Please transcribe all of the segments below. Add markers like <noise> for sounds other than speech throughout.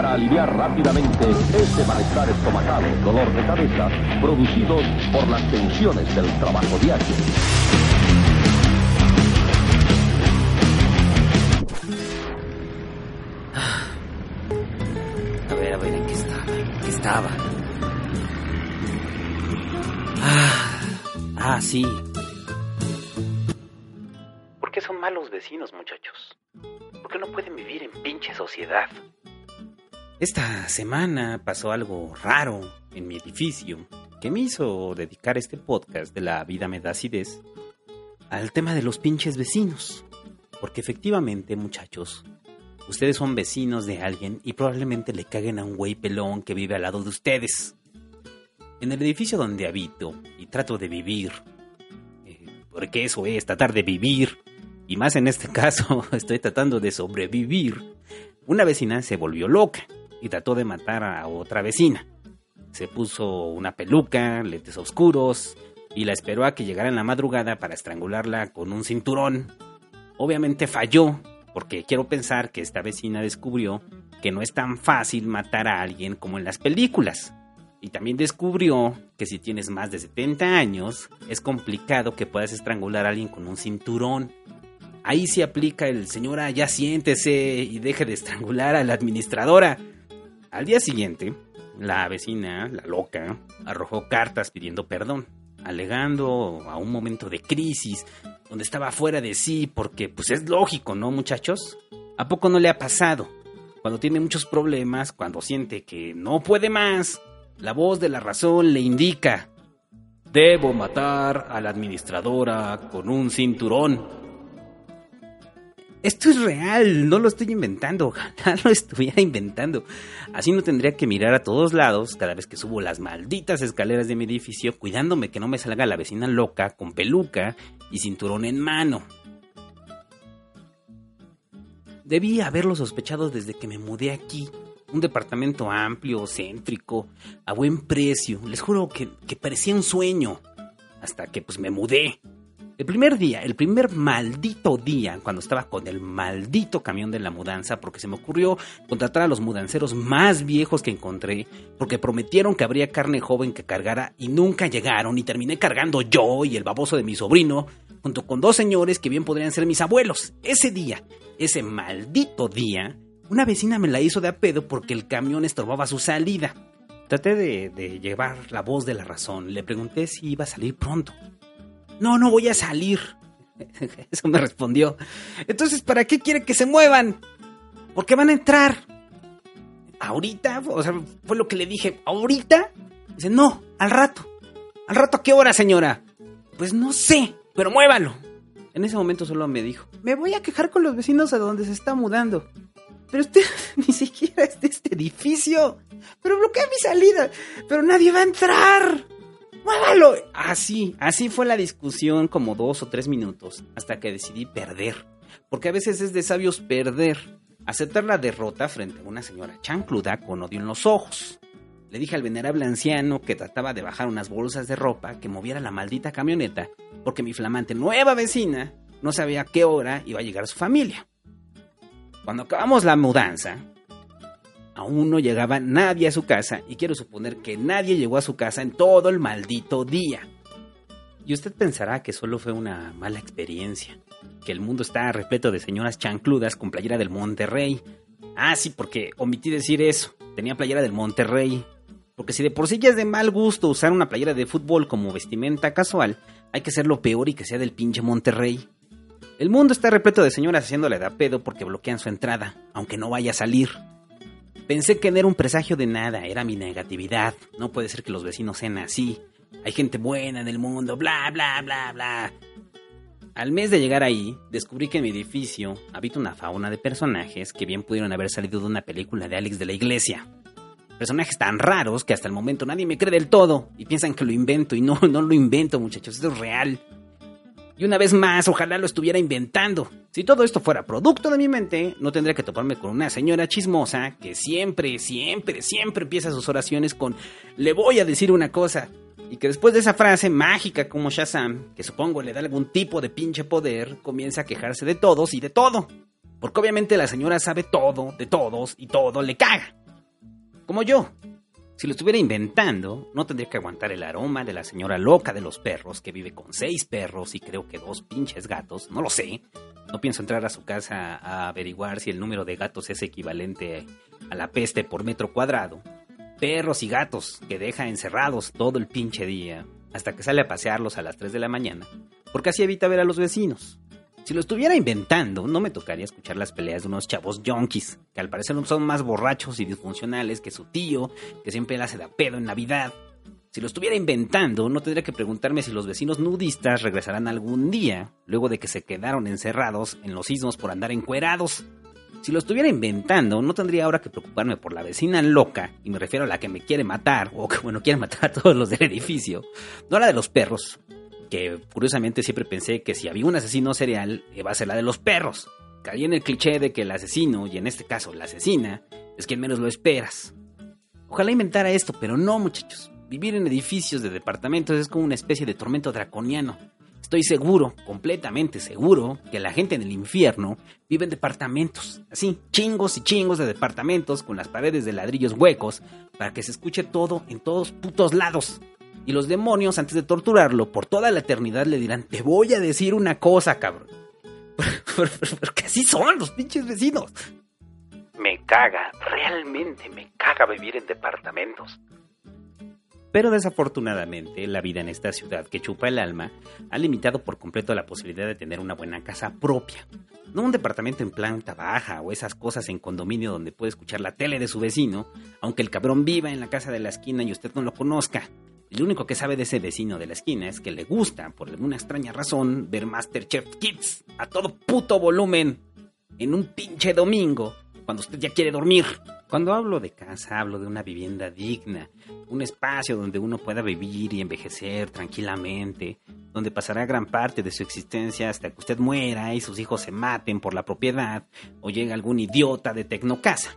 para aliviar rápidamente ese malestar estomacal, dolor de cabeza, producidos por las tensiones del trabajo diario. A ver, a ver, ¿en qué estaba? ¿En qué estaba? Ah, ah, sí. ¿Por qué son malos vecinos, muchachos? ¿Por qué no pueden vivir en pinche sociedad? Esta semana pasó algo raro en mi edificio que me hizo dedicar este podcast de la vida me da acidez al tema de los pinches vecinos. Porque efectivamente, muchachos, ustedes son vecinos de alguien y probablemente le caguen a un güey pelón que vive al lado de ustedes. En el edificio donde habito y trato de vivir, eh, porque eso es tratar de vivir, y más en este <laughs> caso estoy tratando de sobrevivir, una vecina se volvió loca y trató de matar a otra vecina. Se puso una peluca, lentes oscuros y la esperó a que llegara en la madrugada para estrangularla con un cinturón. Obviamente falló, porque quiero pensar que esta vecina descubrió que no es tan fácil matar a alguien como en las películas. Y también descubrió que si tienes más de 70 años, es complicado que puedas estrangular a alguien con un cinturón. Ahí se aplica el señora, ya siéntese y deje de estrangular a la administradora. Al día siguiente, la vecina, la loca, arrojó cartas pidiendo perdón, alegando a un momento de crisis donde estaba fuera de sí, porque pues es lógico, ¿no, muchachos? ¿A poco no le ha pasado? Cuando tiene muchos problemas, cuando siente que no puede más, la voz de la razón le indica, debo matar a la administradora con un cinturón. Esto es real, no lo estoy inventando, <laughs> ojalá lo estuviera inventando. Así no tendría que mirar a todos lados cada vez que subo las malditas escaleras de mi edificio, cuidándome que no me salga la vecina loca con peluca y cinturón en mano. Debí haberlo sospechado desde que me mudé aquí. Un departamento amplio, céntrico, a buen precio. Les juro que, que parecía un sueño. Hasta que pues me mudé. El primer día, el primer maldito día, cuando estaba con el maldito camión de la mudanza, porque se me ocurrió contratar a los mudanceros más viejos que encontré, porque prometieron que habría carne joven que cargara y nunca llegaron, y terminé cargando yo y el baboso de mi sobrino, junto con dos señores que bien podrían ser mis abuelos. Ese día, ese maldito día, una vecina me la hizo de a pedo porque el camión estorbaba su salida. Traté de, de llevar la voz de la razón, le pregunté si iba a salir pronto. No, no voy a salir. <laughs> Eso me respondió. Entonces, ¿para qué quiere que se muevan? ¿Por qué van a entrar? ¿Ahorita? O sea, fue lo que le dije. ¿Ahorita? Dice, no, al rato. ¿Al rato a qué hora, señora? Pues no sé, pero muévalo. En ese momento solo me dijo, me voy a quejar con los vecinos a donde se está mudando. Pero usted <laughs> ni siquiera es de este edificio. Pero bloquea mi salida. Pero nadie va a entrar. ¡Muévalo! Así, así fue la discusión como dos o tres minutos, hasta que decidí perder. Porque a veces es de sabios perder. Aceptar la derrota frente a una señora chancluda con odio en los ojos. Le dije al venerable anciano que trataba de bajar unas bolsas de ropa que moviera la maldita camioneta, porque mi flamante nueva vecina no sabía a qué hora iba a llegar su familia. Cuando acabamos la mudanza, aún no llegaba nadie a su casa y quiero suponer que nadie llegó a su casa en todo el maldito día. Y usted pensará que solo fue una mala experiencia, que el mundo está repleto de señoras chancludas con playera del Monterrey. Ah, sí, porque omití decir eso, tenía playera del Monterrey. Porque si de por sí ya es de mal gusto usar una playera de fútbol como vestimenta casual, hay que hacerlo peor y que sea del pinche Monterrey. El mundo está repleto de señoras haciéndole da pedo porque bloquean su entrada, aunque no vaya a salir. Pensé que no era un presagio de nada, era mi negatividad. No puede ser que los vecinos sean así. Hay gente buena en el mundo, bla, bla, bla, bla. Al mes de llegar ahí, descubrí que en mi edificio habita una fauna de personajes que bien pudieron haber salido de una película de Alex de la Iglesia. Personajes tan raros que hasta el momento nadie me cree del todo y piensan que lo invento y no, <laughs> no lo invento muchachos, esto es real. Y una vez más, ojalá lo estuviera inventando. Si todo esto fuera producto de mi mente, no tendría que toparme con una señora chismosa que siempre, siempre, siempre empieza sus oraciones con le voy a decir una cosa. Y que después de esa frase mágica como Shazam, que supongo le da algún tipo de pinche poder, comienza a quejarse de todos y de todo. Porque obviamente la señora sabe todo, de todos y todo le caga. Como yo. Si lo estuviera inventando, no tendría que aguantar el aroma de la señora loca de los perros que vive con seis perros y creo que dos pinches gatos, no lo sé. No pienso entrar a su casa a averiguar si el número de gatos es equivalente a la peste por metro cuadrado. Perros y gatos que deja encerrados todo el pinche día hasta que sale a pasearlos a las 3 de la mañana, porque así evita ver a los vecinos. Si lo estuviera inventando, no me tocaría escuchar las peleas de unos chavos yonkis, que al parecer son más borrachos y disfuncionales que su tío, que siempre le hace da pedo en Navidad. Si lo estuviera inventando, no tendría que preguntarme si los vecinos nudistas regresarán algún día, luego de que se quedaron encerrados en los sismos por andar encuerados. Si lo estuviera inventando, no tendría ahora que preocuparme por la vecina loca, y me refiero a la que me quiere matar, o que bueno, quiere matar a todos los del edificio, no a la de los perros, que curiosamente siempre pensé que si había un asesino serial, iba a ser la de los perros. Caí en el cliché de que el asesino, y en este caso la asesina, es quien menos lo esperas. Ojalá inventara esto, pero no muchachos. Vivir en edificios de departamentos es como una especie de tormento draconiano. Estoy seguro, completamente seguro, que la gente en el infierno vive en departamentos, así, chingos y chingos de departamentos con las paredes de ladrillos huecos, para que se escuche todo en todos putos lados. Y los demonios, antes de torturarlo, por toda la eternidad le dirán, te voy a decir una cosa, cabrón. <laughs> Porque así son los pinches vecinos. Me caga, realmente me caga vivir en departamentos. Pero desafortunadamente, la vida en esta ciudad que chupa el alma ha limitado por completo la posibilidad de tener una buena casa propia. No un departamento en planta baja o esas cosas en condominio donde puede escuchar la tele de su vecino, aunque el cabrón viva en la casa de la esquina y usted no lo conozca. Lo único que sabe de ese vecino de la esquina es que le gusta, por alguna extraña razón, ver Masterchef Kids a todo puto volumen en un pinche domingo, cuando usted ya quiere dormir. Cuando hablo de casa, hablo de una vivienda digna, un espacio donde uno pueda vivir y envejecer tranquilamente, donde pasará gran parte de su existencia hasta que usted muera y sus hijos se maten por la propiedad o llegue algún idiota de Tecnocasa.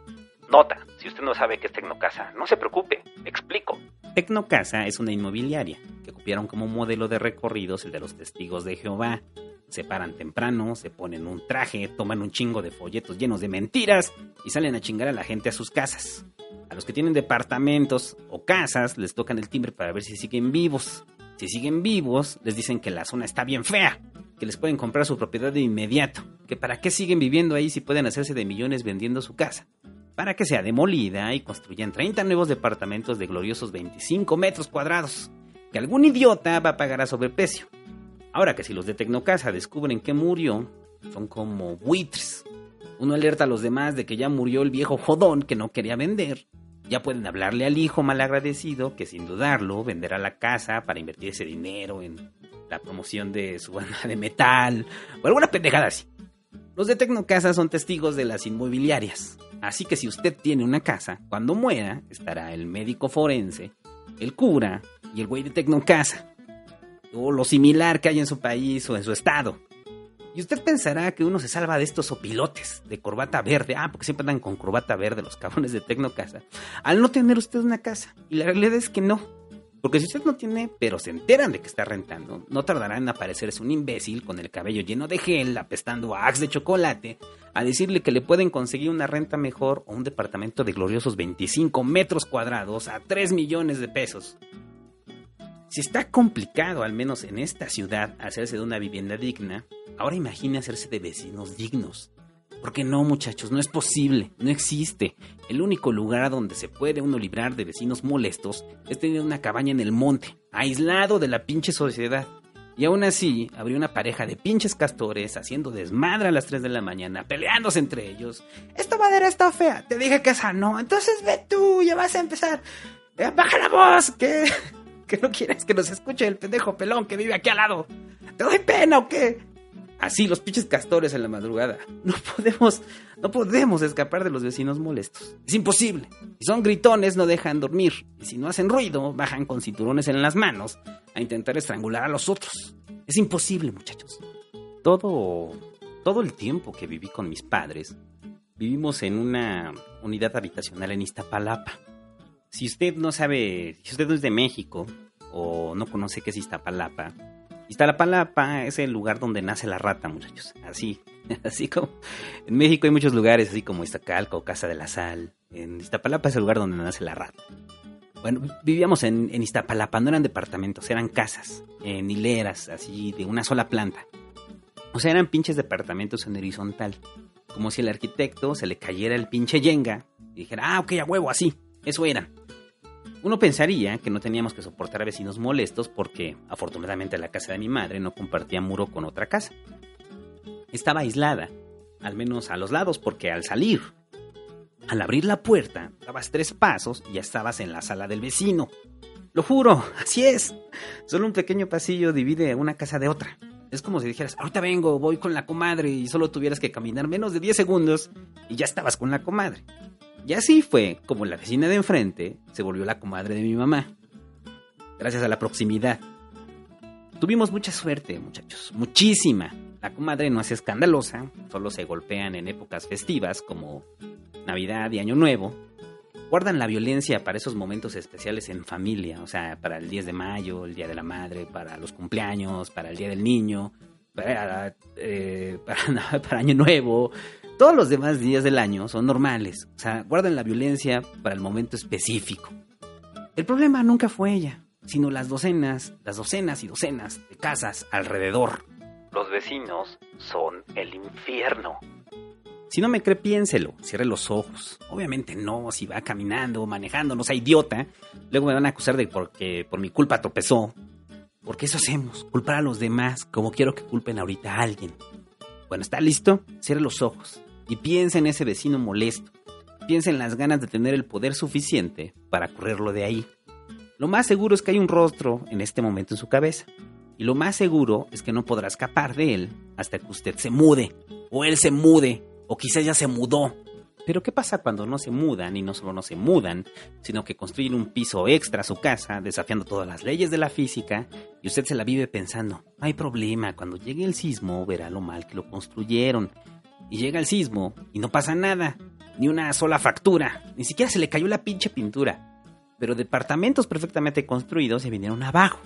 Nota, si usted no sabe qué es Tecnocasa, no se preocupe, explico. Tecnocasa es una inmobiliaria que copiaron como modelo de recorridos el de los testigos de Jehová. Se paran temprano, se ponen un traje, toman un chingo de folletos llenos de mentiras y salen a chingar a la gente a sus casas. A los que tienen departamentos o casas les tocan el timbre para ver si siguen vivos. Si siguen vivos, les dicen que la zona está bien fea, que les pueden comprar su propiedad de inmediato, que para qué siguen viviendo ahí si pueden hacerse de millones vendiendo su casa para que sea demolida y construyan 30 nuevos departamentos de gloriosos 25 metros cuadrados, que algún idiota va a pagar a sobreprecio. Ahora que si los de Tecnocasa descubren que murió, son como buitres. Uno alerta a los demás de que ya murió el viejo jodón que no quería vender. Ya pueden hablarle al hijo malagradecido que sin dudarlo venderá la casa para invertir ese dinero en la promoción de su banda de metal o alguna pendejada así. Los de Tecnocasa son testigos de las inmobiliarias. Así que si usted tiene una casa, cuando muera estará el médico forense, el cura y el güey de Tecnocasa. O lo similar que hay en su país o en su estado. Y usted pensará que uno se salva de estos opilotes de corbata verde. Ah, porque siempre andan con corbata verde los cabrones de Tecnocasa. Al no tener usted una casa. Y la realidad es que no. Porque si usted no tiene, pero se enteran de que está rentando, no tardará en aparecerse un imbécil con el cabello lleno de gel, apestando a axe de chocolate, a decirle que le pueden conseguir una renta mejor o un departamento de gloriosos 25 metros cuadrados a 3 millones de pesos. Si está complicado, al menos en esta ciudad, hacerse de una vivienda digna, ahora imagine hacerse de vecinos dignos. Porque no, muchachos, no es posible, no existe. El único lugar donde se puede uno librar de vecinos molestos es tener una cabaña en el monte, aislado de la pinche sociedad. Y aún así, habría una pareja de pinches castores haciendo desmadre a las 3 de la mañana, peleándose entre ellos. Esta madera está fea, te dije que esa no, entonces ve tú, ya vas a empezar. Baja la voz, que, <laughs> que no quieres que nos escuche el pendejo pelón que vive aquí al lado. ¿Te doy pena o qué? Así, los pinches castores en la madrugada. No podemos, no podemos escapar de los vecinos molestos. Es imposible. Si son gritones, no dejan dormir. Y si no hacen ruido, bajan con cinturones en las manos a intentar estrangular a los otros. Es imposible, muchachos. Todo, todo el tiempo que viví con mis padres, vivimos en una unidad habitacional en Iztapalapa. Si usted no sabe, si usted no es de México o no conoce qué es Iztapalapa, Iztapalapa es el lugar donde nace la rata, muchachos. Así, <laughs> así como en México hay muchos lugares así como Iztacalco, Casa de la Sal, En Iztapalapa es el lugar donde nace la rata. Bueno, vivíamos en, en Iztapalapa, no eran departamentos, eran casas, en hileras, así de una sola planta. O sea, eran pinches departamentos en horizontal. Como si el arquitecto se le cayera el pinche yenga y dijera, ah, ok, a huevo, así. Eso eran. Uno pensaría que no teníamos que soportar a vecinos molestos porque, afortunadamente, la casa de mi madre no compartía muro con otra casa. Estaba aislada, al menos a los lados, porque al salir, al abrir la puerta, dabas tres pasos y ya estabas en la sala del vecino. Lo juro, <laughs> así es. Solo un pequeño pasillo divide una casa de otra. Es como si dijeras, ahorita vengo, voy con la comadre y solo tuvieras que caminar menos de 10 segundos y ya estabas con la comadre. Y así fue como la vecina de enfrente se volvió la comadre de mi mamá. Gracias a la proximidad. Tuvimos mucha suerte, muchachos, muchísima. La comadre no es escandalosa, solo se golpean en épocas festivas como Navidad y Año Nuevo. Guardan la violencia para esos momentos especiales en familia, o sea, para el 10 de mayo, el Día de la Madre, para los cumpleaños, para el Día del Niño, para, eh, <laughs> para, para Año Nuevo, todos los demás días del año son normales, o sea, guardan la violencia para el momento específico. El problema nunca fue ella, sino las docenas, las docenas y docenas de casas alrededor. Los vecinos son el infierno. Si no me cree, piénselo, cierre los ojos. Obviamente no, si va caminando, manejando, no sea idiota. Luego me van a acusar de porque por mi culpa tropezó. Porque eso hacemos, culpar a los demás como quiero que culpen ahorita a alguien. Bueno, ¿está listo? Cierre los ojos y piensa en ese vecino molesto. Piensa en las ganas de tener el poder suficiente para correrlo de ahí. Lo más seguro es que hay un rostro en este momento en su cabeza. Y lo más seguro es que no podrá escapar de él hasta que usted se mude, o él se mude, o quizás ya se mudó. Pero ¿qué pasa cuando no se mudan y no solo no se mudan, sino que construyen un piso extra a su casa, desafiando todas las leyes de la física, y usted se la vive pensando, no hay problema, cuando llegue el sismo verá lo mal que lo construyeron. Y llega el sismo y no pasa nada, ni una sola fractura, ni siquiera se le cayó la pinche pintura. Pero departamentos perfectamente construidos se vinieron abajo.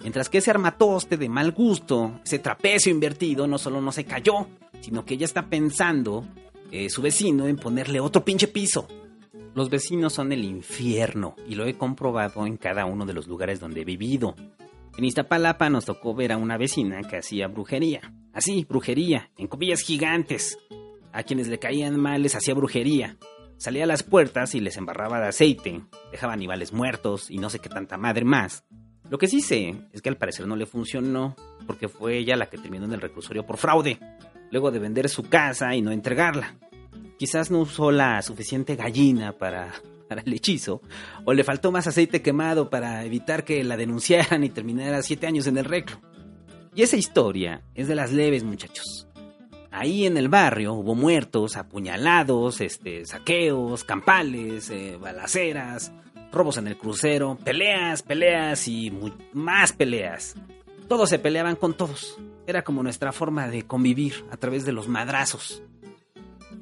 Mientras que ese armatoste de mal gusto, ese trapecio invertido, no solo no se cayó, sino que ella está pensando, eh, su vecino, en ponerle otro pinche piso. Los vecinos son el infierno y lo he comprobado en cada uno de los lugares donde he vivido. En Iztapalapa nos tocó ver a una vecina que hacía brujería. Así, brujería, en comillas gigantes. A quienes le caían mal les hacía brujería. Salía a las puertas y les embarraba de aceite, dejaba animales muertos y no sé qué tanta madre más. Lo que sí sé es que al parecer no le funcionó, porque fue ella la que terminó en el reclusorio por fraude, luego de vender su casa y no entregarla. Quizás no usó la suficiente gallina <laughs> para, el hechizo, o le faltó más aceite quemado para evitar que la denunciaran y terminara siete años en el reclo. Y esa historia es de las leves, muchachos. Ahí en el barrio hubo muertos, apuñalados, este, saqueos, campales, eh, balaceras, robos en el crucero, peleas, peleas y más peleas. Todos se peleaban con todos. Era como nuestra forma de convivir a través de los madrazos.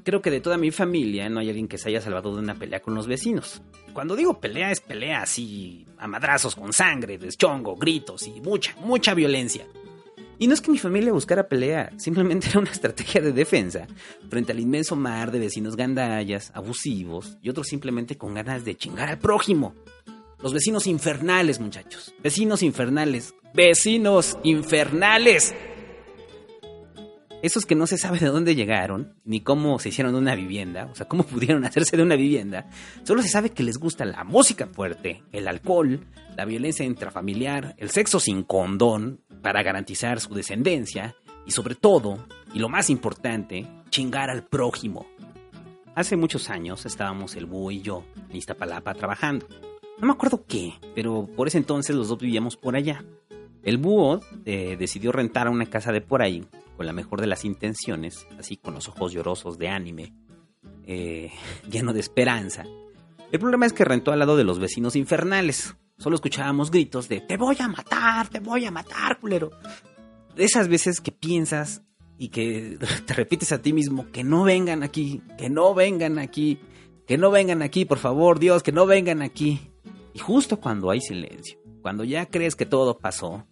Creo que de toda mi familia no hay alguien que se haya salvado de una pelea con los vecinos. Cuando digo pelea es pelea así, a madrazos con sangre, deschongo, gritos y mucha, mucha violencia. Y no es que mi familia buscara pelea, simplemente <laughs> era una estrategia de defensa frente al inmenso mar de vecinos gandallas, abusivos y otros simplemente con ganas de chingar al prójimo. Los vecinos infernales, muchachos. Vecinos infernales. Vecinos infernales. Esos que no se sabe de dónde llegaron, ni cómo se hicieron una vivienda, o sea, cómo <laughs> pudieron hacerse de una vivienda, solo se sabe que les gusta la música fuerte, el alcohol, la violencia intrafamiliar, el sexo sin condón para garantizar su descendencia y sobre todo, y lo más importante, chingar al prójimo. Hace muchos años estábamos el búho y yo en Iztapalapa trabajando. No me acuerdo qué, pero por ese entonces los dos vivíamos por allá. El búho eh, decidió rentar una casa de por ahí con la mejor de las intenciones, así con los ojos llorosos de anime, eh, <laughs> lleno de esperanza. El problema es que rentó al lado de los vecinos infernales. Solo escuchábamos gritos de te voy a matar, te voy a matar, culero. De esas veces que piensas y que <laughs> te repites a ti mismo que no vengan aquí, que no vengan aquí, que no vengan aquí, por favor, Dios, que no vengan aquí. Y justo cuando hay silencio, cuando ya crees que todo pasó,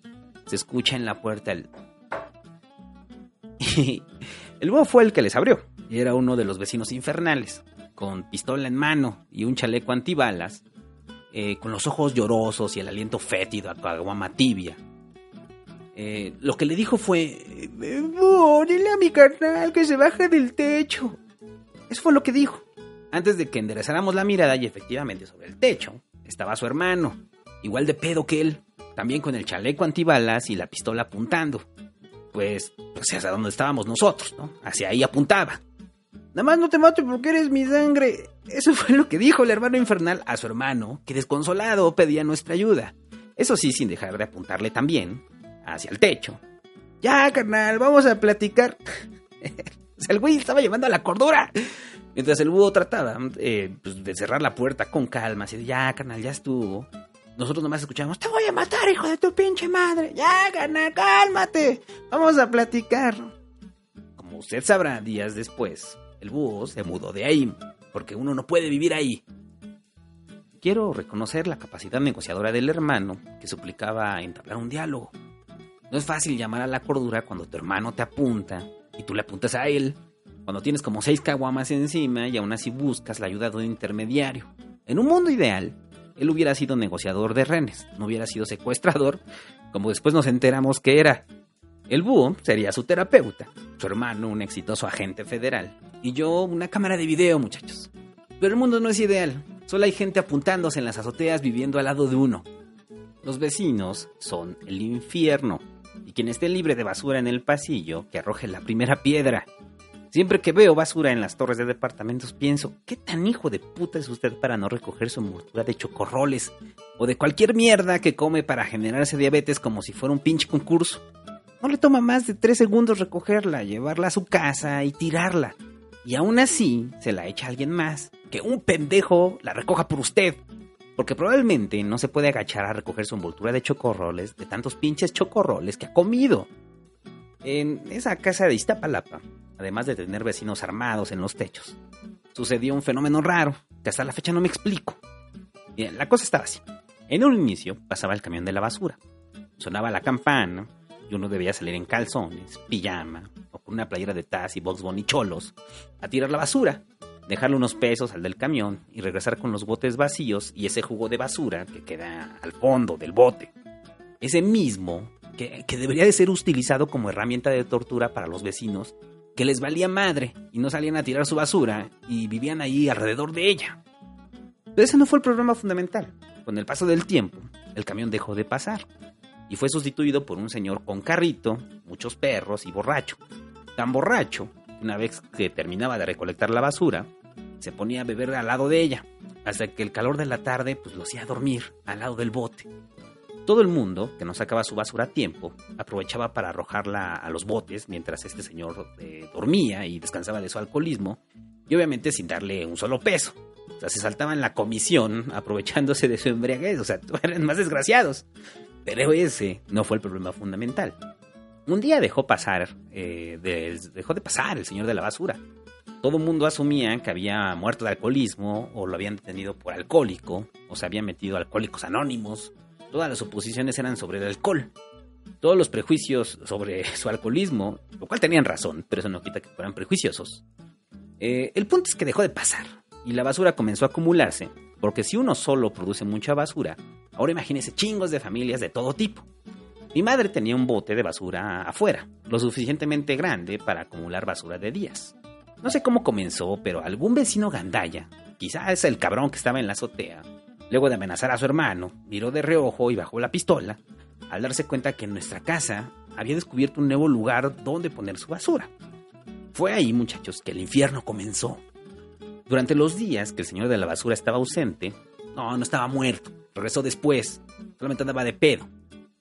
se escucha en la puerta el el búho fue el que les abrió y era uno de los vecinos infernales. con pistola en mano y un chaleco antibalas, eh, con los ojos llorosos y el aliento fétido a caguama tibia. Eh, lo que le dijo fue: oh, dile a mi carnal que se baje del techo. Eso fue lo que dijo. Antes de que enderezáramos la mirada y efectivamente sobre el techo estaba su hermano, igual de pedo que él, también con el chaleco antibalas y la pistola apuntando. Pues, pues hacia donde estábamos nosotros, ¿no? Hacia ahí apuntaba. Nada más no te mato porque eres mi sangre. Eso <laughs> fue lo que dijo el hermano infernal a su hermano, que desconsolado pedía nuestra ayuda. Eso sí, sin dejar de apuntarle también hacia el techo. Ya, carnal, vamos a platicar. <laughs> el güey estaba llevando a la cordura. Mientras el búho trataba eh, pues, de cerrar la puerta con calma, así de, ya, carnal, ya estuvo. Nosotros nomás escuchamos, te voy a matar, hijo de tu pinche madre. Ya, carnal, cálmate. Vamos a platicar. Como usted sabrá, días después, el búho se mudó de ahí, porque uno no puede vivir ahí. Quiero reconocer la capacidad negociadora del hermano que suplicaba entablar un diálogo. No es fácil llamar a la cordura cuando tu hermano te apunta y tú le apuntas a él, cuando tienes como seis caguamas encima y aún así buscas la ayuda de un intermediario. En un mundo ideal, él hubiera sido negociador de renes, no hubiera sido secuestrador, como después nos enteramos que era. El búho sería su terapeuta, su hermano un exitoso agente federal, y yo una cámara de video, muchachos. Pero el mundo no es ideal, solo hay gente apuntándose en las azoteas viviendo al lado de uno. Los vecinos son el infierno, y quien esté libre de basura en el pasillo, que arroje la primera piedra. Siempre que veo basura en las torres de departamentos pienso, ¿qué tan hijo de puta es usted para no recoger su envoltura de chocorroles o de cualquier mierda que come para generarse diabetes como si fuera un pinche concurso? No le toma más de tres segundos recogerla, llevarla a su casa y tirarla. Y aún así se la echa alguien más, que un pendejo la recoja por usted. Porque probablemente no se puede agachar a recoger su envoltura de chocorroles de tantos pinches chocorroles que ha comido. En esa casa de Iztapalapa además de tener vecinos armados en los techos. Sucedió un fenómeno raro, que hasta la fecha no me explico. Bien, la cosa estaba así. En un inicio pasaba el camión de la basura. Sonaba la campana y uno debía salir en calzones, pijama o con una playera de Taz y Box Bunny cholos a tirar la basura, dejarle unos pesos al del camión y regresar con los botes vacíos y ese jugo de basura que queda al fondo del bote. Ese mismo que, que debería de ser utilizado como herramienta de tortura para los vecinos que les valía madre y no salían a tirar su basura y vivían ahí alrededor de ella. Pero ese no fue el problema fundamental. Con el paso del tiempo, el camión dejó de pasar y fue sustituido por un señor con carrito, muchos perros y borracho. Tan borracho, una vez que terminaba de recolectar la basura, se ponía a beber al lado de ella, hasta que el calor de la tarde pues, lo hacía dormir al lado del bote. Todo el mundo, que no sacaba su basura a tiempo, aprovechaba para arrojarla a los botes mientras este señor eh, dormía y descansaba de su alcoholismo, y obviamente sin darle un solo peso. O sea, se saltaban la comisión <laughs> aprovechándose de su embriaguez, o sea, <laughs> eran más desgraciados. Pero ese no fue el problema fundamental. Un día dejó pasar, eh, dejó de pasar el señor de la basura. Todo el mundo asumía que había muerto de alcoholismo o lo habían detenido por alcohólico o se habían metido alcohólicos anónimos Todas las oposiciones eran sobre el alcohol. Todos los prejuicios sobre <laughs> su alcoholismo, lo cual tenían razón, pero eso no quita que fueran prejuiciosos. Eh, el punto es que dejó de pasar y la basura comenzó a acumularse, porque si uno solo produce mucha basura, ahora imagínese chingos de familias de todo tipo. Mi madre tenía un bote de basura afuera, lo suficientemente grande para acumular basura de días. No sé cómo comenzó, pero algún vecino gandaya, quizás el cabrón que estaba en la azotea, Luego de amenazar a su hermano, miró de reojo y bajó la pistola, al darse cuenta que en nuestra casa había descubierto un nuevo lugar donde poner su basura. Fue ahí, muchachos, que el infierno comenzó. Durante los días que el señor de la basura estaba ausente, no, no estaba muerto, regresó después, solamente andaba de pedo.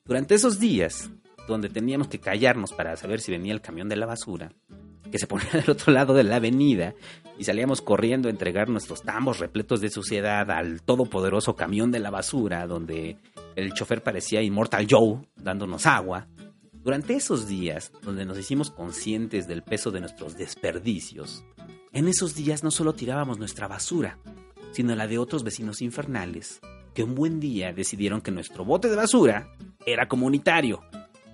Durante esos días, donde teníamos que callarnos para saber si venía el camión de la basura, que se ponía <laughs> del otro lado de la avenida y salíamos corriendo a entregar nuestros tambos repletos de suciedad al todopoderoso camión de la basura, donde el chofer parecía Immortal Joe dándonos agua. Durante esos días, donde nos hicimos conscientes del peso de nuestros desperdicios, en esos días no solo tirábamos nuestra basura, sino la de otros vecinos infernales, que un buen día decidieron que nuestro bote de basura era comunitario.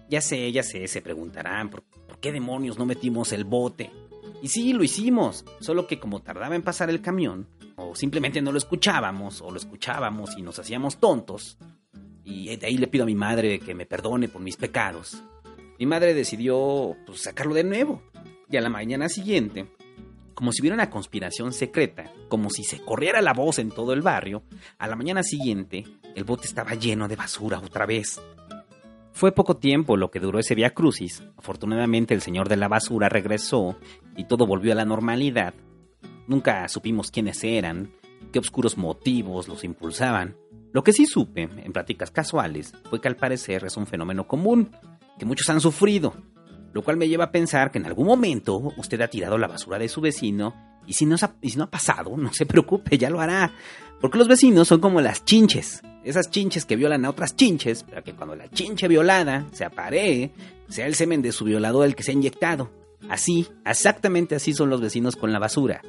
Ya sé, ya sé, se preguntarán por, por qué demonios no metimos el bote Y sí, lo hicimos, solo que como tardaba en pasar el camión, o simplemente no lo escuchábamos, o lo escuchábamos y nos hacíamos tontos, y de ahí le pido a mi madre que me perdone por mis pecados. Mi madre decidió pues, sacarlo de nuevo. Y a la mañana siguiente, como si hubiera una conspiración secreta, como si se corriera la voz en todo el barrio, a la mañana siguiente el bote estaba lleno de basura otra vez. Fue poco tiempo lo que duró ese via crucis. Afortunadamente el señor de la basura regresó y todo volvió a la normalidad. Nunca supimos quiénes eran, qué oscuros motivos los impulsaban. Lo que sí supe, en pláticas casuales, fue que al parecer es un fenómeno común, que muchos han sufrido, lo cual me lleva a pensar que en algún momento usted ha tirado la basura de su vecino y si no, y si no ha pasado, no se preocupe, ya lo hará. Porque los vecinos son como las chinches, esas chinches que violan a otras chinches, para que cuando la chinche violada se aparee, sea el semen de su violador el que se ha inyectado. Así, exactamente así son los vecinos con la basura.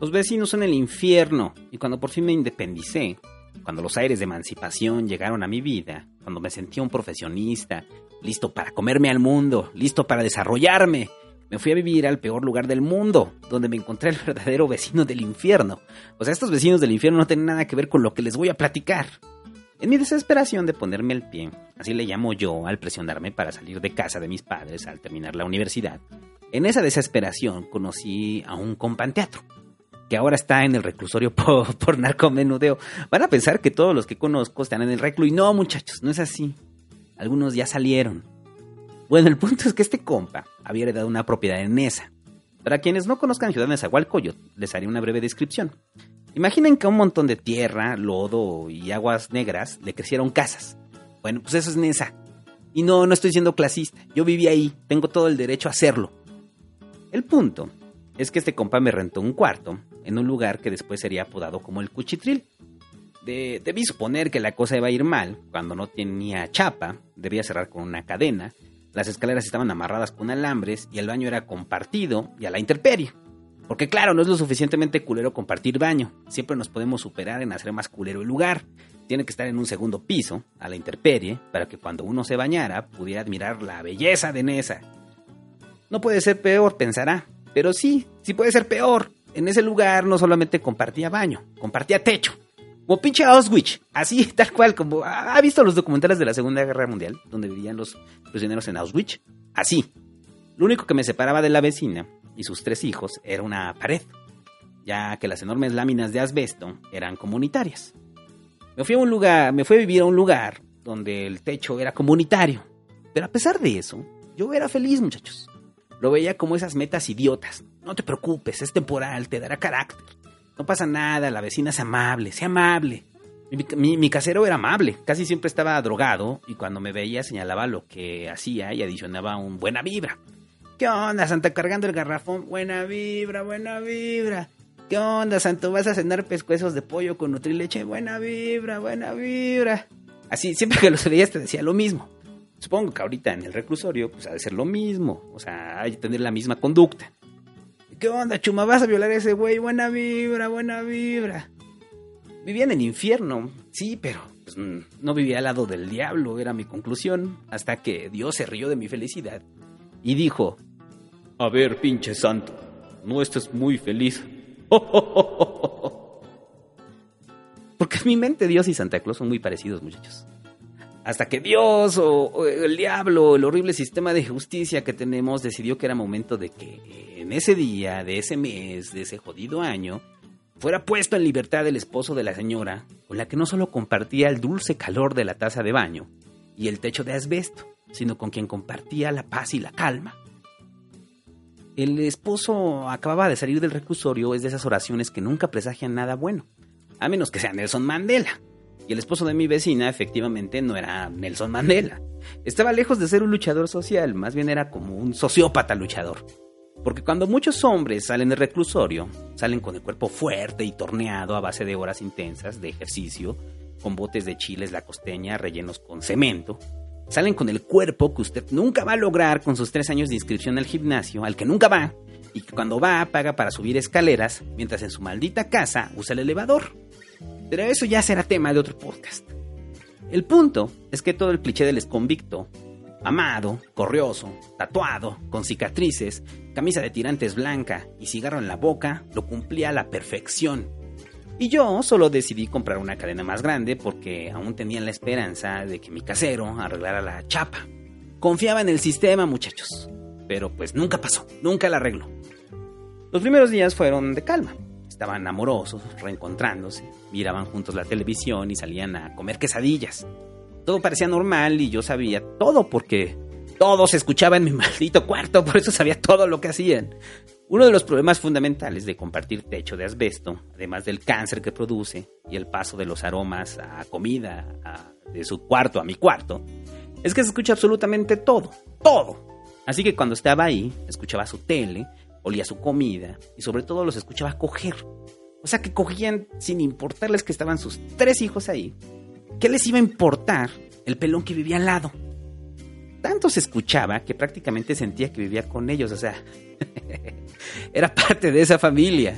Los vecinos son el infierno, y cuando por fin me independicé, cuando los aires de emancipación llegaron a mi vida, cuando me sentía un profesionista, listo para comerme al mundo, listo para desarrollarme, me fui a vivir al peor lugar del mundo, donde me encontré el verdadero vecino del infierno. O sea, estos vecinos del infierno no tienen nada que ver con lo que les voy a platicar. En mi desesperación de ponerme el pie, así le llamo yo al presionarme para salir de casa de mis padres al terminar la universidad, en esa desesperación conocí a un companteatro que ahora está en el reclusorio <laughs> por, narcomenudeo. Van a pensar que todos los que conozco están en el reclu y no, muchachos, no es así. Algunos ya salieron. Bueno, el punto es que este compa había heredado una propiedad en Nesa. Para quienes no conozcan Ciudad de Nezahualcóyotl, les haré una breve descripción. Imaginen que a un montón de tierra, lodo y aguas negras le crecieron casas. Bueno, pues eso es Nesa. Y no, no estoy siendo clasista. Yo viví ahí, tengo todo el derecho a hacerlo. El punto es que este compa me rentó un cuarto en un lugar que después sería apodado como el Cuchitril. debí suponer que la cosa iba a ir mal cuando no tenía chapa, debía cerrar con una cadena, las escaleras estaban amarradas con alambres y el baño era compartido y a la intemperie. Porque claro, no es lo suficientemente culero compartir baño, siempre nos podemos superar en hacer más culero el lugar. Tiene que estar en un segundo piso, a la intemperie, para que cuando uno se bañara pudiera admirar la belleza de Nesa. No puede ser peor, pensará, pero sí, sí puede ser peor. En ese lugar no solamente compartía baño, compartía techo. Como pinche Auschwitz, así, <laughs> tal cual, como... ¿Ha visto los documentales de la Segunda Guerra Mundial, donde vivían los prisioneros en Auschwitz? Así. Lo único que me separaba de la vecina y sus tres hijos era una pared, ya que las enormes láminas de asbesto eran comunitarias. Me fui a un lugar, me fui a vivir a un lugar donde el techo era comunitario. Pero a pesar de eso, yo era feliz, muchachos. Lo veía como esas metas idiotas. No te preocupes, es temporal, te dará carácter. No pasa nada, la vecina es amable, sea amable. Mi, casero era amable, casi siempre estaba drogado y cuando me veía señalaba lo que hacía y adicionaba un buena vibra. ¿Qué onda, Santa, cargando el garrafón? Buena vibra, buena vibra. ¿Qué onda, Santo? ¿Vas a cenar pescuezos de pollo con nutrileche? Buena vibra, buena vibra. Así, siempre que los veías te decía lo mismo. Supongo que ahorita en el reclusorio, pues ha de ser lo mismo. O sea, hay que tener la misma conducta. ¿Qué onda, chuma? ¿Vas a violar a ese güey? Buena vibra, buena vibra. Vivía en el infierno, sí, pero pues, no vivía al lado del diablo, era mi conclusión, hasta que Dios se rió de mi felicidad y dijo, a ver, pinche santo, no estés muy feliz. <laughs> Porque en mi mente Dios y Santa Claus son muy parecidos, muchachos hasta que Dios o, el diablo, el horrible sistema de justicia que tenemos decidió que era momento de que en ese día, de ese mes, de ese jodido año, fuera puesto en libertad el esposo de la señora, con la que no solo compartía el dulce calor de la taza de baño y el techo de asbesto, sino con quien compartía la paz y la calma. El esposo acababa de salir del reclusorio, es de esas oraciones que nunca presagian nada bueno, a menos que sea Nelson Mandela, y el esposo de mi vecina efectivamente no era Nelson Mandela. Estaba lejos de ser un luchador social, más bien era como un sociópata luchador. Porque cuando muchos hombres salen del reclusorio, salen con el cuerpo fuerte y torneado a base de horas intensas de ejercicio, con botes de chiles la costeña rellenos con cemento, salen con el cuerpo que usted nunca va a lograr con sus tres años de inscripción al gimnasio, al que nunca va, y que cuando va paga para subir escaleras, mientras en su maldita casa usa el elevador. Pero eso ya será tema de otro podcast. El punto es que todo el cliché del exconvicto Amado, corrioso, tatuado, con cicatrices, camisa de tirantes blanca y cigarro en la boca, lo cumplía a la perfección. Y yo solo decidí comprar una cadena más grande porque aún tenía la esperanza de que mi casero arreglara la chapa. Confiaba en el sistema, muchachos. Pero pues nunca pasó, nunca la arregló. Los primeros días fueron de calma. Estaban amorosos, reencontrándose, miraban juntos la televisión y salían a comer quesadillas. Todo parecía normal y yo sabía todo porque todo se escuchaba en mi <laughs> maldito cuarto, por eso sabía todo lo que hacían. Uno de los problemas fundamentales de compartir techo de asbesto, además del cáncer que produce y el paso de los aromas a comida de su cuarto a mi cuarto, es que se escucha absolutamente todo, todo. Así que cuando estaba ahí, escuchaba su tele, olía su comida y sobre todo los escuchaba coger. O sea que cogían sin importarles que estaban sus tres hijos ahí. ¿Qué les iba a importar el pelón que vivía al lado? Tanto se escuchaba que prácticamente sentía que vivía con ellos, o sea, <laughs> era parte de esa familia.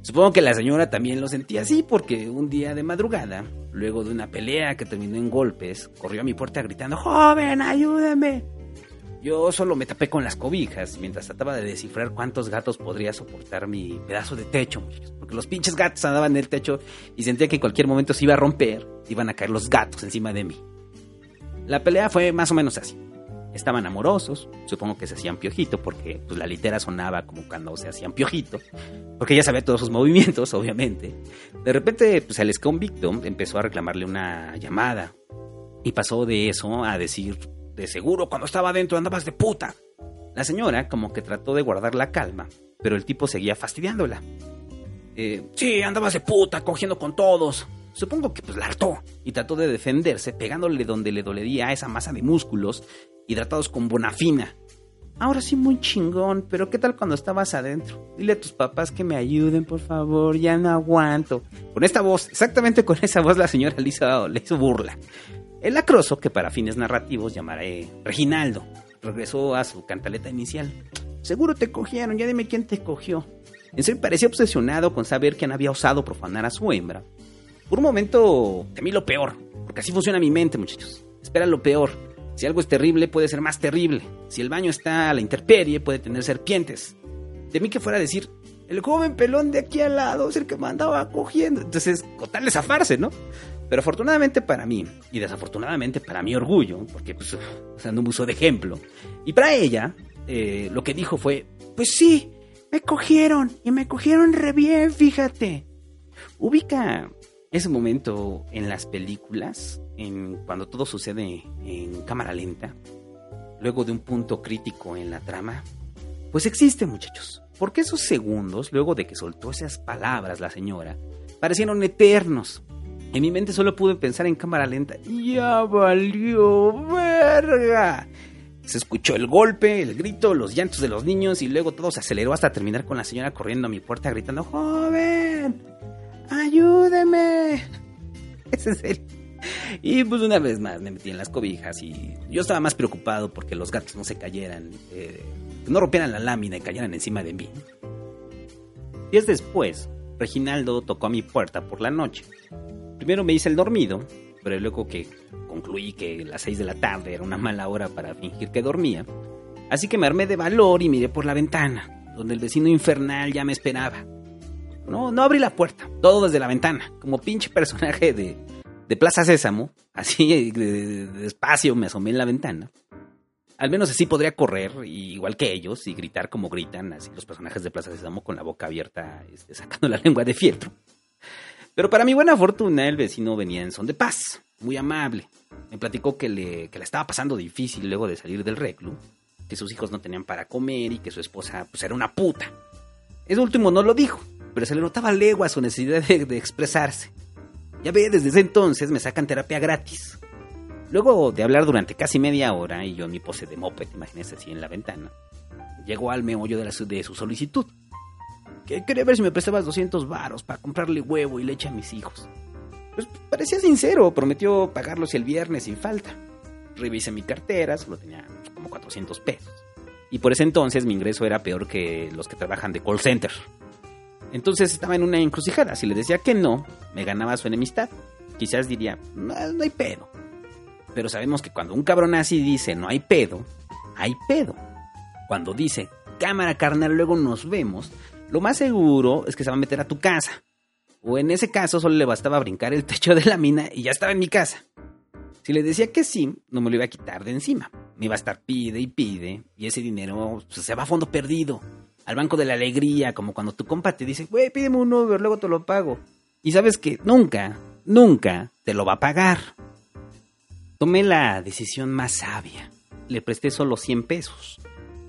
Supongo que la señora también lo sentía así porque un día de madrugada, luego de una pelea que terminó en golpes, corrió a mi puerta gritando, joven, ayúdeme. Yo solo me tapé con las cobijas mientras trataba de descifrar cuántos gatos podría soportar mi pedazo de techo, porque los pinches gatos andaban en el techo y sentía que en cualquier momento se iba a romper, iban a caer los gatos encima de mí. La pelea fue más o menos así. Estaban amorosos, supongo que se hacían piojito porque pues, la litera sonaba como cuando se hacían piojito, porque ella sabía todos sus movimientos, <laughs> obviamente. De repente, pues el ex convicto empezó a reclamarle una llamada y pasó de eso a decir, de seguro cuando estaba adentro andabas de puta. La señora como que trató de guardar la calma, pero el tipo seguía fastidiándola. Eh, sí, andabas de puta, cogiendo con todos. Supongo que pues la hartó y trató de defenderse pegándole donde le dolería a esa masa de músculos hidratados con bonafina. Ahora sí muy chingón, pero ¿qué tal cuando estabas adentro? Dile a tus papás que me ayuden, por favor, ya no aguanto. Con esta voz, exactamente con esa voz la señora hizo, le hizo burla. El acroso, que para fines narrativos llamaré Reginaldo, regresó a su cantaleta inicial. Seguro te cogieron, ya dime quién te cogió. En serio parecía obsesionado con saber quién había osado profanar a su hembra. Por un momento temí lo peor, porque así funciona mi mente, muchachos. Espera lo peor. Si algo es terrible, puede ser más terrible. Si el baño está a la intemperie, puede tener serpientes. Temí que fuera a decir, el joven pelón de aquí al lado es el que me andaba cogiendo. Entonces, con de zafarse, ¿no? Pero afortunadamente para mí, y desafortunadamente para mi orgullo, porque pues, o sea, no me usó de ejemplo, y para ella, eh, lo que dijo fue, pues sí, me cogieron, y me cogieron re bien, fíjate. Ubica ese momento en las películas, en cuando todo sucede en cámara lenta, luego de un punto crítico en la trama. Pues existe, muchachos, porque esos segundos, luego de que soltó esas palabras la señora, parecieron eternos. En mi mente solo pude pensar en cámara lenta. Ya valió verga. Se escuchó el golpe, el grito, los llantos de los niños y luego todo se aceleró hasta terminar con la señora corriendo a mi puerta gritando, joven, ayúdeme. <laughs> Es en serio. Y pues una vez más me metí en las cobijas y yo estaba más preocupado porque los gatos no se cayeran, eh, no rompieran la lámina y cayeran encima de mí. Días después, Reginaldo tocó a mi puerta por la noche. Primero me hice el dormido, pero luego que concluí que las 6 de la tarde era una mala hora para fingir que dormía. Así que me armé de valor y miré por la ventana, donde el vecino infernal ya me esperaba. No, no abrí la puerta, todo desde la ventana, como pinche personaje de, de Plaza Sésamo, así despacio me asomé en la ventana. Al menos así podría correr, igual que ellos, y gritar como gritan así los personajes de Plaza Sésamo con la boca abierta, este, sacando la lengua de fieltro. Pero para mi buena fortuna, el vecino venía en son de paz, muy amable. Me platicó que le, que estaba pasando difícil luego de salir del reclu, que sus hijos no tenían para comer y que su esposa pues, era una puta. Ese último no lo dijo, pero se le notaba legua su necesidad de, expresarse. Ya ve, desde ese entonces me sacan terapia gratis. Luego de hablar durante casi media hora y yo en mi pose de moped, imagínese así en la ventana, llegó al meollo de, la, de su solicitud que quería ver si me prestabas 200 varos para comprarle huevo y leche a mis hijos. Pues parecía sincero, prometió pagarlos el viernes sin falta. Revisé mi cartera, solo tenía como 400 pesos. Y por ese entonces mi ingreso era peor que los que trabajan de call center. Entonces estaba en una encrucijada. Si le decía que no, me ganaba su enemistad. Quizás diría, no, hay pedo. Pero sabemos que cuando un cabrón así dice no hay pedo, hay pedo. Cuando dice cámara carnal, luego nos vemos, lo más seguro es que se va a meter a tu casa. O en ese caso solo le bastaba brincar el techo de la mina y ya estaba en mi casa. Si le decía que sí, no me lo iba a quitar de encima. Me iba a estar pide y pide y ese dinero pues, se va a fondo perdido. Al banco de la alegría, como cuando tu compa te dice, güey, pídeme un Uber, luego te lo pago. Y sabes que nunca, nunca te lo va a pagar. Tomé la decisión más sabia. Le presté solo 100 pesos.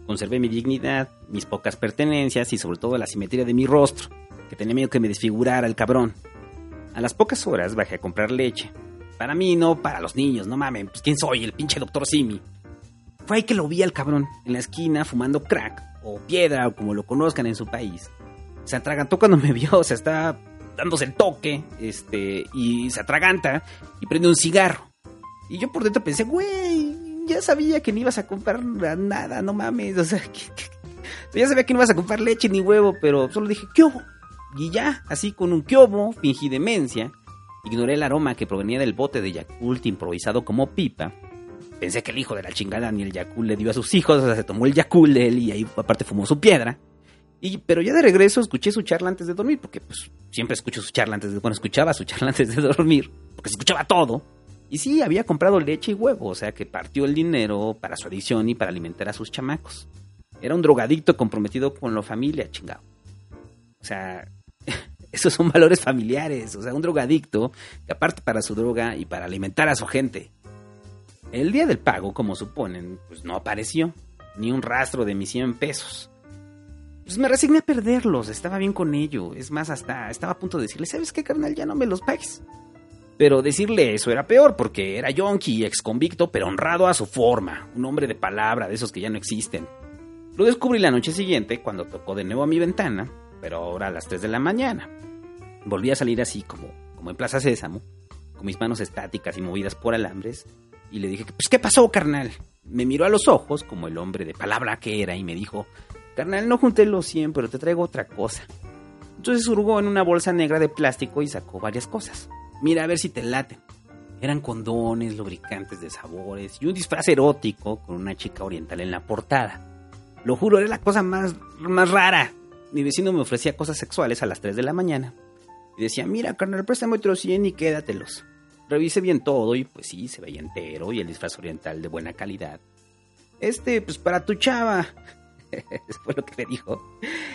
Conservé mi dignidad, mis pocas pertenencias y sobre todo la simetría de mi rostro, que tenía miedo que me desfigurara el cabrón. A las pocas horas bajé a comprar leche, para mí, no para los niños, no mames. Pues quién soy, el pinche doctor Simi. Fue ahí que lo vi al cabrón, en la esquina, fumando crack, o piedra, o como lo conozcan en su país. Se atragantó cuando me vio, o sea, estaba dándose el toque, este, y se atraganta y prende un cigarro. Y yo por dentro pensé, güey, ya sabía que no ibas a comprar nada, no mames, o sea, <laughs> ya sabía que no ibas a comprar leche ni huevo, pero solo dije, ¿qué? Y ya, así con un ¿qué fingí demencia Ignoré el aroma que provenía del bote de Yakult improvisado como pipa. Pensé que el hijo de la chingada ni el Yakult le dio a sus hijos, o sea, se tomó el Yakult de él y ahí aparte fumó su piedra. Y, pero ya de regreso escuché su charla antes de dormir, porque pues siempre escucho su charla antes de... Bueno, escuchaba su charla antes de dormir, porque se escuchaba todo. Y sí, había comprado leche y huevo, o sea que partió el dinero para su adicción y para alimentar a sus chamacos. Era un drogadicto comprometido con la familia, chingado. O sea, <laughs> esos son valores familiares. O sea, un drogadicto que aparte para su droga y para alimentar a su gente. El día del pago, como suponen, pues no apareció. Ni un rastro de mis 100 pesos. Pues me resigné a perderlos, estaba bien con ello. Es más, hasta estaba a punto de decirle, ¿sabes qué, carnal? Ya no me los pagues. Pero decirle eso era peor, porque era yonki, ex convicto, pero honrado a su forma. Un hombre de palabra, de esos que ya no existen. Lo descubrí la noche siguiente, cuando tocó de nuevo a mi ventana, pero ahora a las 3 de la mañana. Volví a salir así como, como en Plaza Sésamo, con mis manos estáticas y movidas por alambres, y le dije, pues ¿qué pasó, carnal? Me miró a los ojos, como el hombre de palabra que era, y me dijo, carnal, no junté los 100, pero te traigo otra cosa. Entonces hurgó en una bolsa negra de plástico y sacó varias cosas. Mira a ver si te laten. Eran condones, lubricantes de sabores y un disfraz erótico con una chica oriental en la portada. Lo juro, era la cosa más, más rara. Mi vecino me ofrecía cosas sexuales a las 3 de la mañana y decía, mira, carnal, préstame otros 100 y quédatelos. Revisé bien todo y pues sí, se veía entero y el disfraz oriental de buena calidad. Este, pues para tu chava. <laughs> Fue lo que me dijo.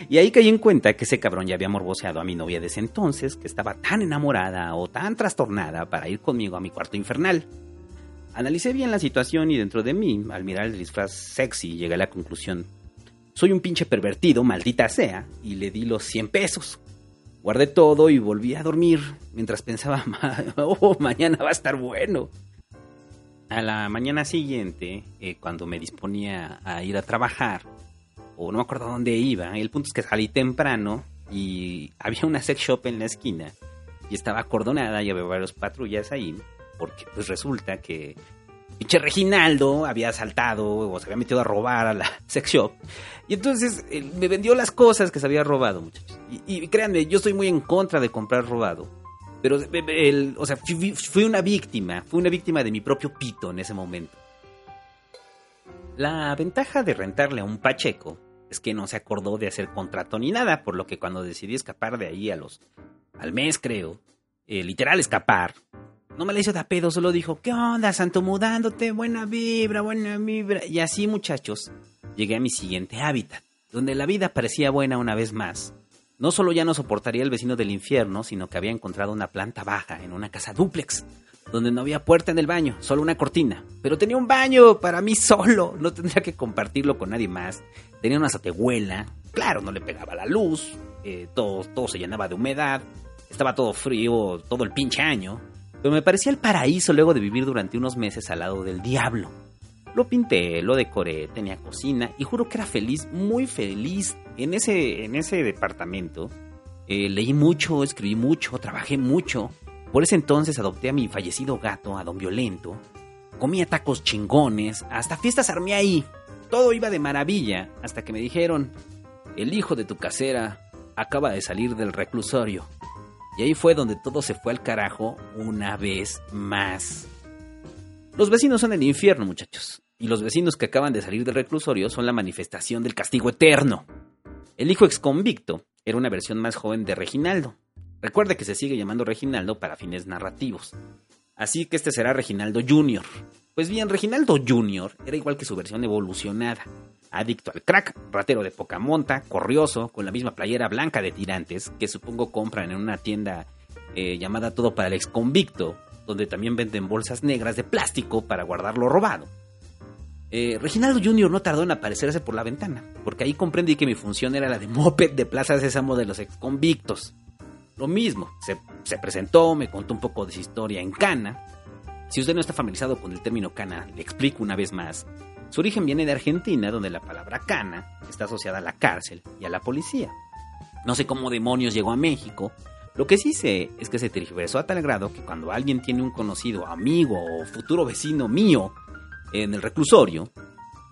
Y ahí caí en cuenta que ese cabrón ya había morboseado a mi novia de ese entonces, que estaba tan enamorada o tan trastornada para ir conmigo a mi cuarto infernal. Analicé bien la situación y dentro de mí, al mirar el disfraz sexy, llegué a la conclusión. Soy un pinche pervertido, maldita sea, y le di los 100 pesos. Guardé todo y volví a dormir mientras pensaba, <laughs> oh, mañana va a estar bueno. A la mañana siguiente, eh, cuando me disponía a ir a trabajar, o no me acuerdo dónde iba, el punto es que salí temprano y había una sex shop en la esquina y estaba acordonada y había varios patrullas ahí, porque pues resulta que pinche Reginaldo había saltado o se había metido a robar a la <laughs> sex shop. Y entonces eh, me vendió las cosas que se había robado, muchachos. Y, créanme, yo estoy muy en contra de comprar robado. Pero, el, o sea, fui, una víctima, fui una víctima de mi propio pito en ese momento. La ventaja de rentarle a un Pacheco es que no se acordó de hacer contrato ni nada, por lo que cuando decidí escapar de ahí a los al mes creo, eh, literal escapar, no me la hizo de pedo, solo dijo, ¿qué onda, santo mudándote? Buena vibra, buena vibra. Y así, muchachos, llegué a mi siguiente hábitat, donde la vida parecía buena una vez más. No solo ya no soportaría el vecino del infierno, sino que había encontrado una planta baja en una casa dúplex, donde no había puerta en el baño, solo una cortina. Pero tenía un baño para mí solo, no tendría que compartirlo con nadie más. Tenía una azotehuela, claro, no le pegaba la luz, eh, todo, todo se llenaba de humedad, estaba todo frío todo el pinche año pero me parecía el paraíso luego de vivir durante unos meses al lado del diablo. Lo pinté, lo decoré, tenía cocina y juro que era feliz, muy feliz en ese, en ese departamento. Eh, leí mucho, escribí mucho, trabajé mucho. Por ese entonces adopté a mi fallecido gato, a Don Violento. Comía tacos chingones, hasta fiestas armé ahí. Todo iba de maravilla, hasta que me dijeron, el hijo de tu casera acaba de salir del reclusorio. Y ahí fue donde todo se fue al carajo una vez más. Los vecinos son el infierno, muchachos. Y los vecinos que acaban de salir del reclusorio son la manifestación del castigo eterno. El hijo exconvicto era una versión más joven de Reginaldo. Recuerde que se sigue llamando Reginaldo para fines narrativos. Así que este será Reginaldo Jr. Pues bien, Reginaldo Jr. era igual que su versión evolucionada. Adicto al crack, ratero de poca monta, corrioso, con la misma playera blanca de tirantes que supongo compran en una tienda eh, llamada Todo para el Exconvicto, donde también venden bolsas negras de plástico para guardar lo robado. Eh, Reginaldo Jr. no tardó en aparecerse por la ventana, porque ahí comprendí que mi función era la de moped de Plaza Sésamo de los exconvictos. Lo mismo, se, se presentó, me contó un poco de su historia en Cana. Si usted no está familiarizado con el término cana, le explico una vez más. Su origen viene de Argentina, donde la palabra cana está asociada a la cárcel y a la policía. No sé cómo demonios llegó a México, lo que sí sé es que se tergiversó a tal grado que cuando alguien tiene un conocido, amigo o futuro vecino mío en el reclusorio,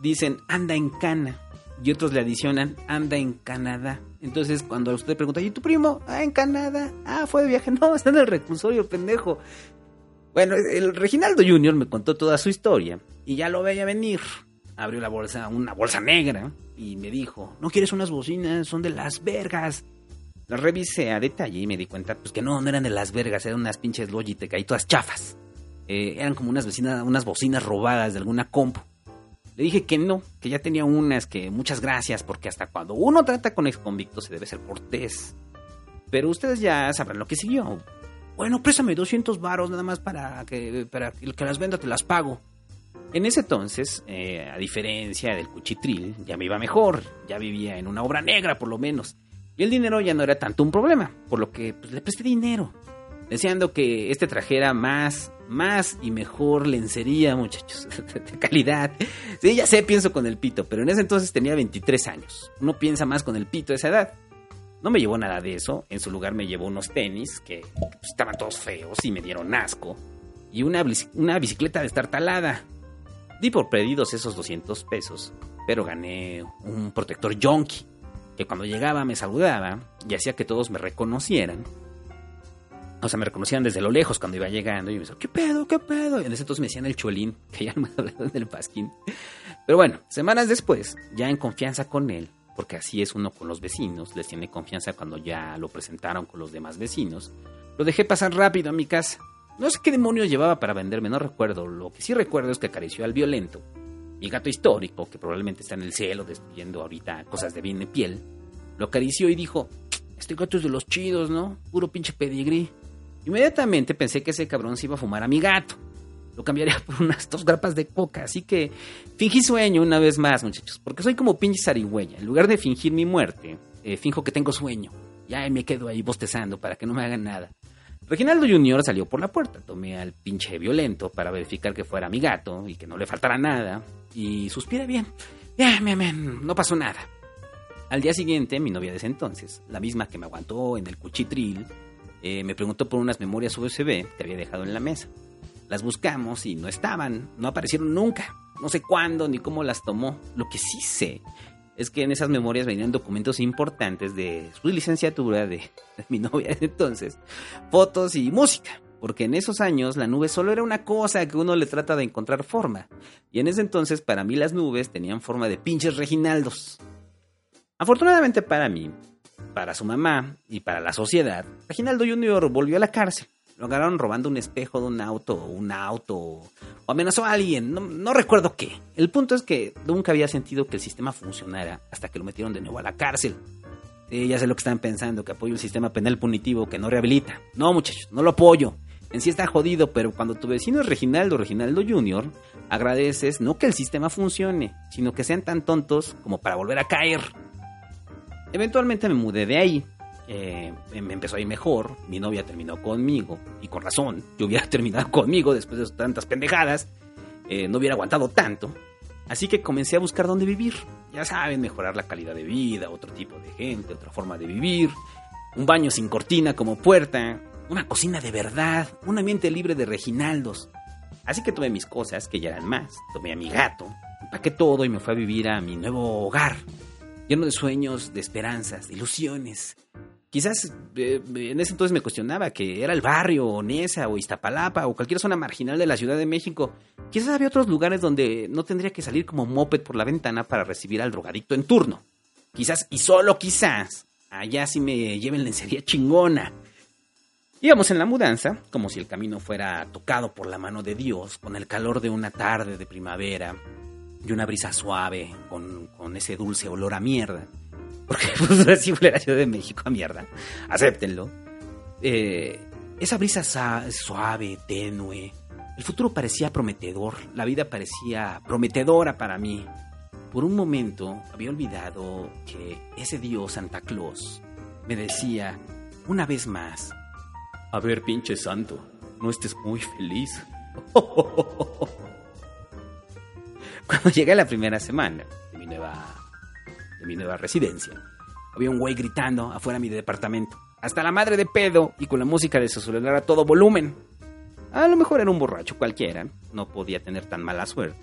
dicen anda en cana y otros le adicionan anda en Canadá. Entonces cuando usted pregunta, ¿y tu primo? Ah, en Canadá. Ah, fue de viaje. <laughs> No, está en el reclusorio, pendejo. Bueno, el Reginaldo Junior me contó toda su historia y ya lo veía venir. Abrió la bolsa, una bolsa negra y me dijo, ¿no quieres unas bocinas? Son de las vergas. Las revisé a detalle y me di cuenta pues, que no, no eran de las vergas, eran unas pinches Logitech ahí todas chafas. Eh, eran como unas, vecinas, unas bocinas robadas de alguna compu. Le dije que no, que ya tenía unas, que muchas gracias, porque hasta cuando uno trata con exconvictos se debe ser cortés. Pero ustedes ya sabrán lo que siguió. Bueno, préstame 200 varos nada más para que, para que las venda, te las pago. En ese entonces, eh, a diferencia del cuchitril, ya me iba mejor, ya vivía en una obra negra por lo menos. Y el dinero ya no era tanto un problema, por lo que pues, le presté dinero, deseando que este trajera más, más y mejor lencería, muchachos, <laughs> de calidad. Sí, ya sé, pienso con el pito, pero en ese entonces tenía 23 años. Uno piensa más con el pito a esa edad. No me llevó nada de eso, en su lugar me llevó unos tenis que pues, estaban todos feos y me dieron asco, y una, una bicicleta destartalada. Di por pedidos esos 200 pesos, pero gané un protector Yonki que cuando llegaba me saludaba y hacía que todos me reconocieran. O sea, me reconocían desde lo lejos cuando iba llegando y me decían, ¿qué pedo? ¿Qué pedo? Y en ese entonces me decían el cholín, <laughs> que ya me hablaron del pasquín. Pero bueno, semanas después, ya en confianza con él, porque así es uno con los vecinos, les tiene confianza cuando ya lo presentaron con los demás vecinos, lo dejé pasar rápido a mi casa. No sé qué demonios llevaba para venderme, no recuerdo. Lo que sí recuerdo es que acarició al violento mi gato histórico, que probablemente está en el cielo destruyendo ahorita cosas de bien de piel, lo acarició y dijo, este gato es de los chidos, ¿no? Puro pinche pedigrí. Inmediatamente pensé que ese cabrón se iba a fumar a mi gato. Lo cambiaría por unas dos grapas de coca. Así que fingí sueño una vez más, muchachos. Porque soy como pinche zarigüeya. En lugar de fingir mi muerte, eh, finjo que tengo sueño. Ya me quedo ahí bostezando para que no me hagan nada. Reginaldo Jr. salió por la puerta. Tomé al pinche violento para verificar que fuera mi gato y que no le faltara nada y suspira bien. Bien, bien, bien, no pasó nada. Al día siguiente, mi novia de ese entonces, la misma que me aguantó en el cuchitril, eh, me preguntó por unas memorias USB que había dejado en la mesa. Las buscamos y no estaban, no aparecieron nunca. No sé cuándo ni cómo las tomó. Lo que sí sé es que en esas memorias venían documentos importantes de su licenciatura de, mi novia de entonces, fotos y música porque en esos años la nube solo era una cosa que uno le trata de encontrar forma, y en ese entonces para mí las nubes tenían forma de pinches reginaldos. Afortunadamente para mí, para su mamá y para la sociedad, Reginaldo Jr. volvió a la cárcel. Lo agarraron robando un espejo de un auto, un auto, o amenazó a alguien, no, recuerdo qué. El punto es que nunca había sentido que el sistema funcionara hasta que lo metieron de nuevo a la cárcel. ya sé lo que están pensando, que apoyo un sistema penal punitivo que no rehabilita. No, muchachos, no lo apoyo en sí está jodido, pero cuando tu vecino es Reginaldo, Reginaldo Jr., agradeces no que el sistema funcione, sino que sean tan tontos como para volver a caer. Eventualmente me mudé de ahí. Eh, me empezó a ir mejor, mi novia terminó conmigo, y con razón, yo hubiera <laughs> terminado conmigo después de tantas pendejadas, eh, no hubiera aguantado tanto. Así que comencé a buscar dónde vivir. Ya saben, mejorar la calidad de vida, otro tipo de gente, otra forma de vivir, un baño sin cortina como puerta, una cocina de verdad, un ambiente libre de reginaldos. Así que tomé mis cosas, que ya eran más, tomé a mi gato, empaqué todo y me fui a vivir a mi nuevo hogar, lleno de sueños, de esperanzas, de ilusiones. Quizás eh, en ese entonces me cuestionaba que era el barrio, o Nesa, o Iztapalapa, o cualquier zona marginal de la Ciudad de México. Quizás había otros lugares donde no tendría que salir como moped por la ventana para recibir al drogadicto en turno. Quizás, y solo quizás, allá sí me lleven lencería chingona. Íbamos en la mudanza, como si el camino fuera tocado por la mano de Dios, con el calor de una tarde de primavera y una brisa suave, con, con ese dulce olor a mierda. Porque <laughs> pues así fue la Ciudad de México a mierda. Acéptenlo. Eh, esa brisa suave, tenue. El futuro parecía prometedor. La vida parecía prometedora para mí. Por un momento había olvidado que ese dios Santa Claus me decía una vez más, a ver pinche santo, no estés muy feliz. <laughs> Cuando llegué a la primera semana de mi nueva de mi nueva residencia. Había un güey gritando afuera de mi departamento. Hasta la madre de pedo y con la música de su celular a todo volumen. A lo mejor era un borracho cualquiera, no podía tener tan mala suerte.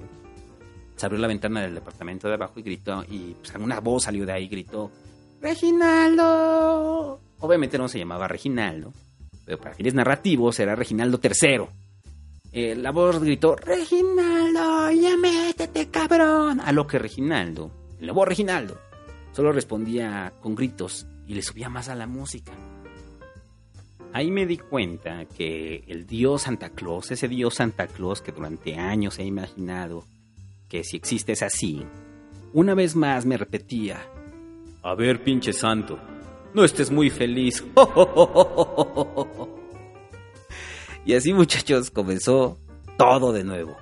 Se abrió la ventana del departamento de abajo y gritó, y pues, una voz salió de ahí y gritó, ¡Reginaldo! Obviamente no se llamaba Reginaldo, pero para fines narrativos era Reginaldo III. Eh, la voz gritó, Reginaldo, ya métete, cabrón. A lo que Reginaldo, la voz Reginaldo, Solo respondía con gritos y le subía más a la música. Ahí me di cuenta que el dios Santa Claus, ese dios Santa Claus que durante años he imaginado que si existe es así, una vez más me repetía, a ver pinche santo, no estés muy feliz. <laughs> y así muchachos comenzó todo de nuevo.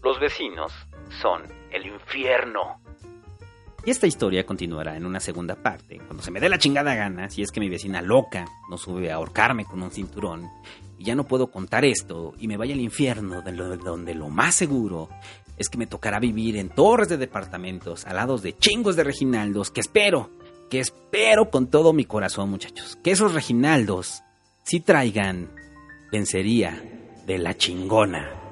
Los vecinos son el infierno. Y esta historia continuará en una segunda parte, cuando se me dé la chingada gana, si es que mi vecina loca no sube a ahorcarme con un cinturón, y ya no puedo contar esto y me vaya al infierno, donde lo más seguro es que me tocará vivir en torres de departamentos, al lado de chingos de reginaldos, que espero, que espero con todo mi corazón, muchachos, que esos reginaldos sí traigan vencería de la chingona.